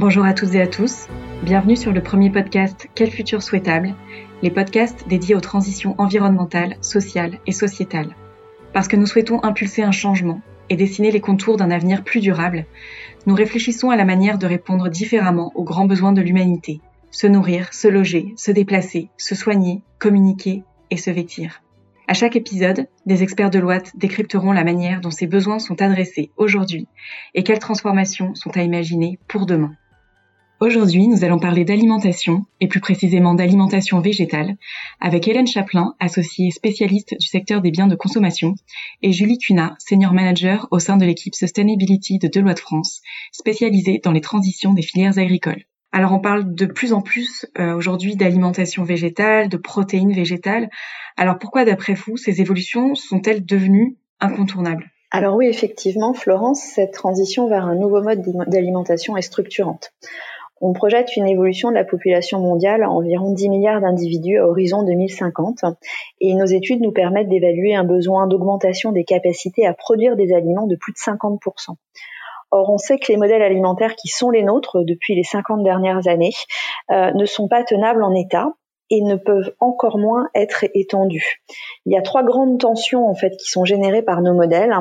Bonjour à toutes et à tous. Bienvenue sur le premier podcast Quel futur souhaitable les podcasts dédiés aux transitions environnementales, sociales et sociétales. Parce que nous souhaitons impulser un changement et dessiner les contours d'un avenir plus durable, nous réfléchissons à la manière de répondre différemment aux grands besoins de l'humanité, se nourrir, se loger, se déplacer, se soigner, communiquer et se vêtir. À chaque épisode, des experts de l'OAT décrypteront la manière dont ces besoins sont adressés aujourd'hui et quelles transformations sont à imaginer pour demain. Aujourd'hui, nous allons parler d'alimentation, et plus précisément d'alimentation végétale, avec Hélène Chaplin, associée spécialiste du secteur des biens de consommation, et Julie Cunat, senior manager au sein de l'équipe Sustainability de Deloitte France, spécialisée dans les transitions des filières agricoles. Alors on parle de plus en plus euh, aujourd'hui d'alimentation végétale, de protéines végétales. Alors pourquoi d'après vous ces évolutions sont-elles devenues incontournables? Alors oui, effectivement, Florence, cette transition vers un nouveau mode d'alimentation est structurante. On projette une évolution de la population mondiale à environ 10 milliards d'individus à horizon 2050 et nos études nous permettent d'évaluer un besoin d'augmentation des capacités à produire des aliments de plus de 50%. Or, on sait que les modèles alimentaires qui sont les nôtres depuis les 50 dernières années euh, ne sont pas tenables en état et ne peuvent encore moins être étendues. Il y a trois grandes tensions en fait qui sont générées par nos modèles.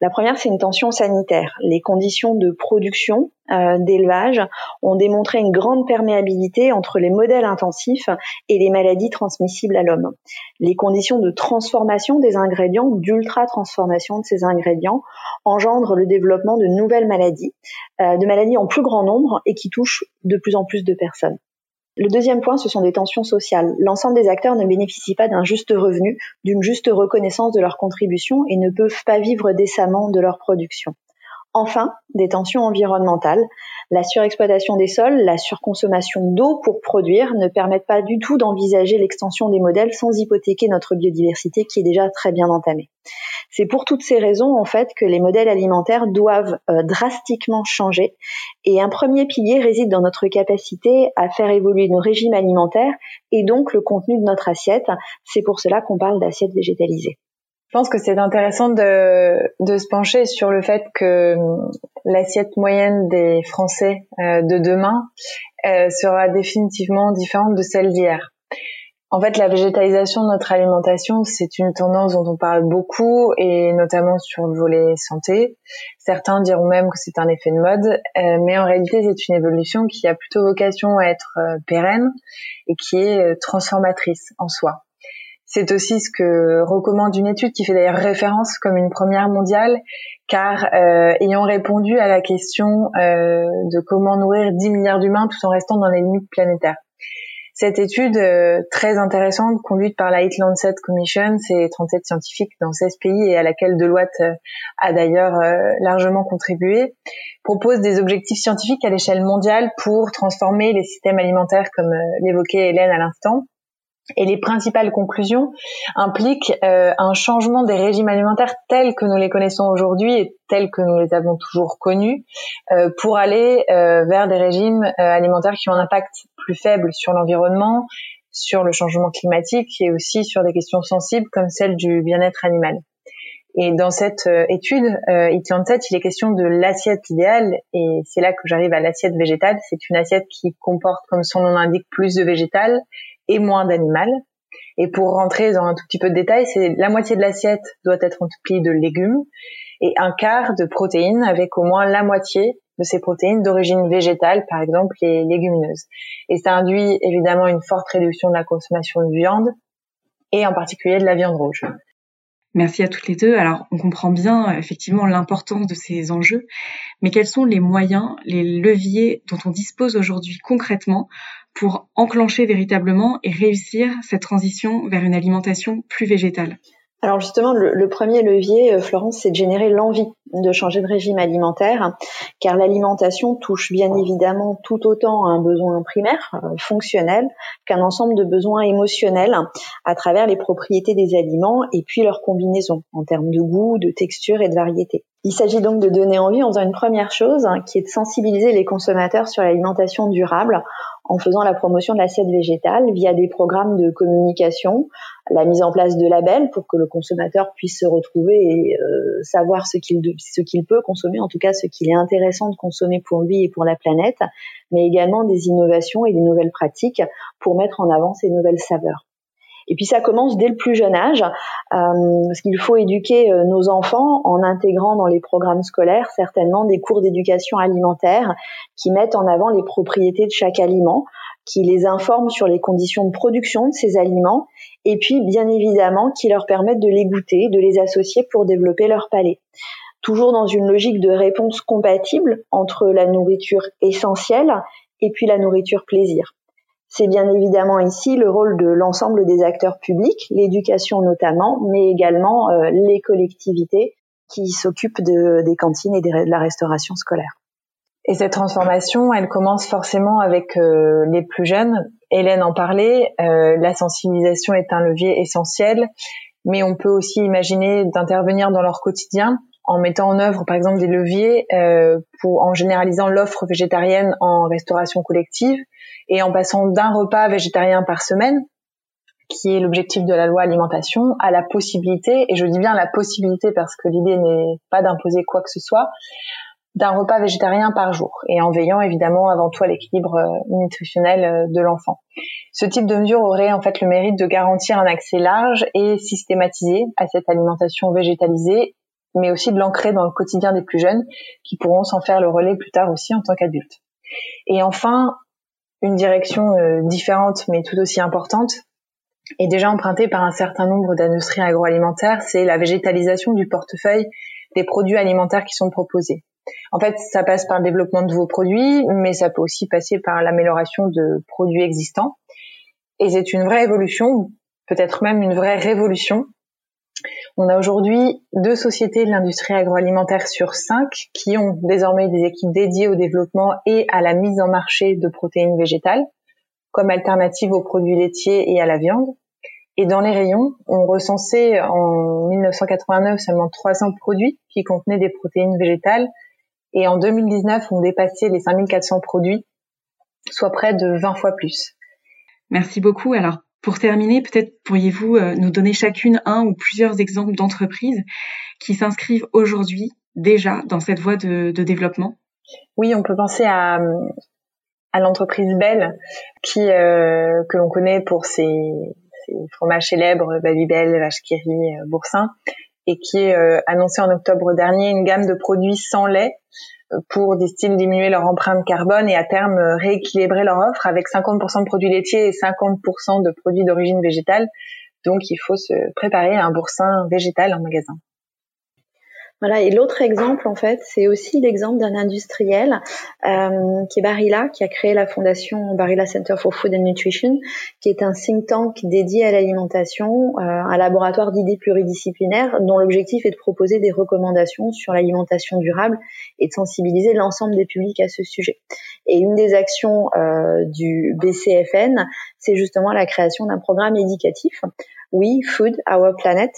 La première, c'est une tension sanitaire. Les conditions de production, euh, d'élevage ont démontré une grande perméabilité entre les modèles intensifs et les maladies transmissibles à l'homme. Les conditions de transformation des ingrédients, d'ultra transformation de ces ingrédients, engendrent le développement de nouvelles maladies, euh, de maladies en plus grand nombre et qui touchent de plus en plus de personnes. Le deuxième point, ce sont des tensions sociales. L'ensemble des acteurs ne bénéficient pas d'un juste revenu, d'une juste reconnaissance de leur contribution et ne peuvent pas vivre décemment de leur production. Enfin, des tensions environnementales. La surexploitation des sols, la surconsommation d'eau pour produire ne permettent pas du tout d'envisager l'extension des modèles sans hypothéquer notre biodiversité qui est déjà très bien entamée. C'est pour toutes ces raisons en fait que les modèles alimentaires doivent euh, drastiquement changer et un premier pilier réside dans notre capacité à faire évoluer nos régimes alimentaires et donc le contenu de notre assiette. C'est pour cela qu'on parle d'assiette végétalisée. Je pense que c'est intéressant de, de, se pencher sur le fait que hum, l'assiette moyenne des Français euh, de demain euh, sera définitivement différente de celle d'hier. En fait, la végétalisation de notre alimentation, c'est une tendance dont on parle beaucoup et notamment sur le volet santé. Certains diront même que c'est un effet de mode, euh, mais en réalité, c'est une évolution qui a plutôt vocation à être euh, pérenne et qui est euh, transformatrice en soi. C'est aussi ce que recommande une étude qui fait d'ailleurs référence comme une première mondiale, car ayant répondu à la question de comment nourrir 10 milliards d'humains tout en restant dans les limites planétaires. Cette étude euh, très intéressante conduite par la Heat Lancet Commission, c'est 37 scientifiques dans 16 pays et à laquelle Deloitte euh, a d'ailleurs euh, largement contribué, propose des objectifs scientifiques à l'échelle mondiale pour transformer les systèmes alimentaires comme l'évoquait Hélène à l'instant. Et les principales conclusions impliquent un changement des régimes alimentaires tels que nous les connaissons aujourd'hui et tels que nous les avons toujours connus, pour aller vers des régimes alimentaires qui ont un impact plus faible sur l'environnement, sur le changement climatique et aussi sur des questions sensibles comme celle du bien-être animal. Et dans cette euh, étude, euh, il est question de l'assiette idéale et c'est là que j'arrive à l'assiette végétale. C'est une assiette qui comporte, comme son nom l'indique, plus de végétal et moins d'animal. Et pour rentrer dans un tout petit peu de détails, c'est la moitié de l'assiette doit être remplie de légumes et un quart de protéines avec au moins la moitié de ces protéines d'origine végétale, par exemple les légumineuses. Et ça induit évidemment une forte réduction de la consommation de viande et en particulier de la viande rouge. Merci à toutes les deux. Alors, on comprend bien effectivement l'importance de ces enjeux, mais quels sont les moyens, les leviers dont on dispose aujourd'hui concrètement pour enclencher véritablement et réussir cette transition vers une alimentation plus végétale alors justement, le, premier levier, euh, Florence, c'est de générer l'envie de changer de régime alimentaire, car l'alimentation touche bien évidemment tout autant un besoin primaire, euh, fonctionnel, qu'un ensemble de besoins émotionnels à travers les propriétés des aliments et puis leur combinaison en termes de goût, de texture et de variété. Il s'agit donc de donner envie en faisant une première chose, hein, qui est de sensibiliser les consommateurs sur l'alimentation durable en faisant la promotion de l'assiette végétale via des programmes de communication, la mise en place de labels pour que le consommateur puisse se retrouver et euh, savoir ce qu'il ce qu'il peut consommer, en tout cas ce qu'il est intéressant de consommer pour lui et pour la planète, mais également des innovations et des nouvelles pratiques pour mettre en avant ces nouvelles saveurs. Et puis ça commence dès le plus jeune âge, euh, parce qu'il faut éduquer euh, nos enfants en intégrant dans les programmes scolaires certainement des cours d'éducation alimentaire qui mettent en avant les propriétés de chaque aliment, qui les informent sur les conditions de production de ces aliments, et puis bien évidemment qui leur permettent de les goûter, de les associer pour développer leur palais toujours dans une logique de réponse compatible entre la nourriture essentielle et puis la nourriture plaisir. C'est bien évidemment ici le rôle de l'ensemble des acteurs publics, l'éducation notamment, mais également euh, les collectivités qui s'occupent des cantines et de la restauration scolaire. Et cette transformation, elle commence forcément avec euh, les plus jeunes. Hélène en parlait, euh, la sensibilisation est un levier essentiel, mais on peut aussi imaginer d'intervenir dans leur quotidien en mettant en œuvre par exemple des leviers pour en généralisant l'offre végétarienne en restauration collective et en passant d'un repas végétarien par semaine, qui est l'objectif de la loi alimentation, à la possibilité, et je dis bien la possibilité parce que l'idée n'est pas d'imposer quoi que ce soit, d'un repas végétarien par jour, et en veillant évidemment avant tout à l'équilibre euh, nutritionnel euh, de l'enfant. Ce type de mesure aurait en fait le mérite de garantir un accès large et systématisé à cette alimentation végétalisée, mais aussi de l'ancrer dans le quotidien des plus jeunes, qui pourront s'en faire le relais plus tard aussi en tant qu'adultes. Et enfin, une direction euh, différente mais tout aussi importante et déjà empruntée par un certain nombre d'industries agroalimentaires, c'est la végétalisation du portefeuille des produits alimentaires qui sont proposés. En fait, ça passe par le développement de nouveaux produits, mais ça peut aussi passer par l'amélioration de produits existants. Et c'est une vraie évolution, peut-être même une vraie révolution, on a aujourd'hui deux sociétés de l'industrie agroalimentaire sur cinq qui ont désormais des équipes dédiées au développement et à la mise en marché de protéines végétales comme alternative aux produits laitiers et à la viande. Et dans les rayons, on recensait en 1989 seulement 300 produits qui contenaient des protéines végétales et en 2019, on dépassait les 5400 produits, soit près de 20 fois plus. Merci beaucoup. Alors, pour terminer, peut-être pourriez-vous euh, nous donner chacune un ou plusieurs exemples d'entreprises qui s'inscrivent aujourd'hui déjà dans cette voie de, développement? Oui, on peut penser à, l'entreprise Belle, qui euh, que l'on connaît pour ses, fromages célèbres Babybel, Vache-Kiri, euh, Boursin, et qui est annoncé en octobre dernier une gamme de produits sans lait pour des styles diminuer leur empreinte carbone et à terme euh, rééquilibrer leur offre avec 50% de produits laitiers et 50% de produits d'origine végétale. Donc il faut se préparer à un boursin végétal en magasin. Voilà, et l'autre exemple, en fait, c'est aussi l'exemple d'un industriel euh, qui est Barilla, qui a créé la fondation Barilla Center for Food and Nutrition, qui est un think tank dédié à l'alimentation, euh, un laboratoire d'idées pluridisciplinaires dont l'objectif est de proposer des recommandations sur l'alimentation durable et de sensibiliser l'ensemble des publics à ce sujet. Et une des actions euh, du BCFN, c'est justement la création d'un programme éducatif, We Food Our Planet,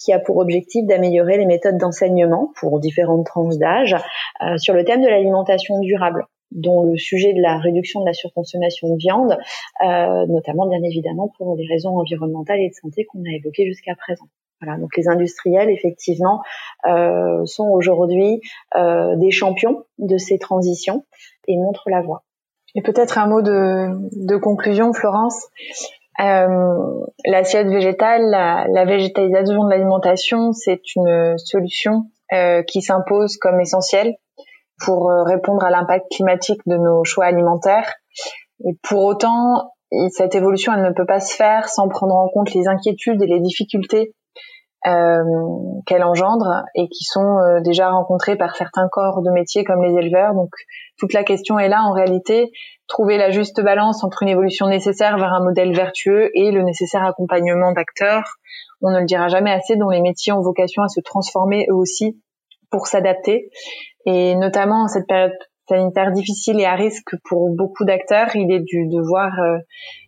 qui a pour objectif d'améliorer les méthodes d'enseignement pour différentes tranches d'âge euh, sur le thème de l'alimentation durable dont le sujet de la réduction de la surconsommation de viande, euh, notamment bien évidemment pour les raisons environnementales et de santé qu'on a évoquées jusqu'à présent. Voilà, donc les industriels effectivement euh, sont aujourd'hui euh, des champions de ces transitions et montrent la voie. Et peut-être un mot de, de conclusion, Florence? Euh, l'assiette végétale, la, végétalisation de l'alimentation, c'est une solution euh, qui s'impose comme essentielle pour euh, répondre à l'impact climatique de nos choix alimentaires. Et pour autant, cette évolution, elle ne peut pas se faire sans prendre en compte les inquiétudes et les difficultés qu'elle engendre et qui sont euh, déjà rencontrées par certains corps de métier comme les éleveurs. Donc toute la question est là en réalité, trouver la juste balance entre une évolution nécessaire vers un modèle vertueux et le nécessaire accompagnement d'acteurs. On ne le dira jamais assez, dont les métiers ont vocation à se transformer eux aussi pour s'adapter. Et notamment en cette période sanitaire difficile et à risque pour beaucoup d'acteurs, il est du devoir, euh,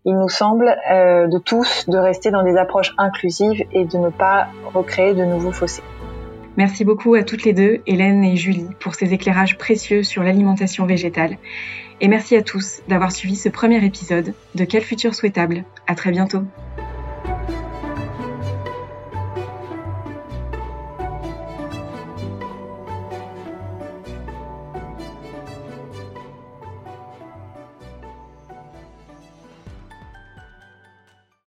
il nous semble, euh, de tous de rester dans des approches inclusives et de ne pas recréer de nouveaux fossés. Merci beaucoup à toutes les deux, Hélène et Julie, pour ces éclairages précieux sur l'alimentation végétale. Et merci à tous d'avoir suivi ce premier épisode de Quel futur souhaitable. À très bientôt.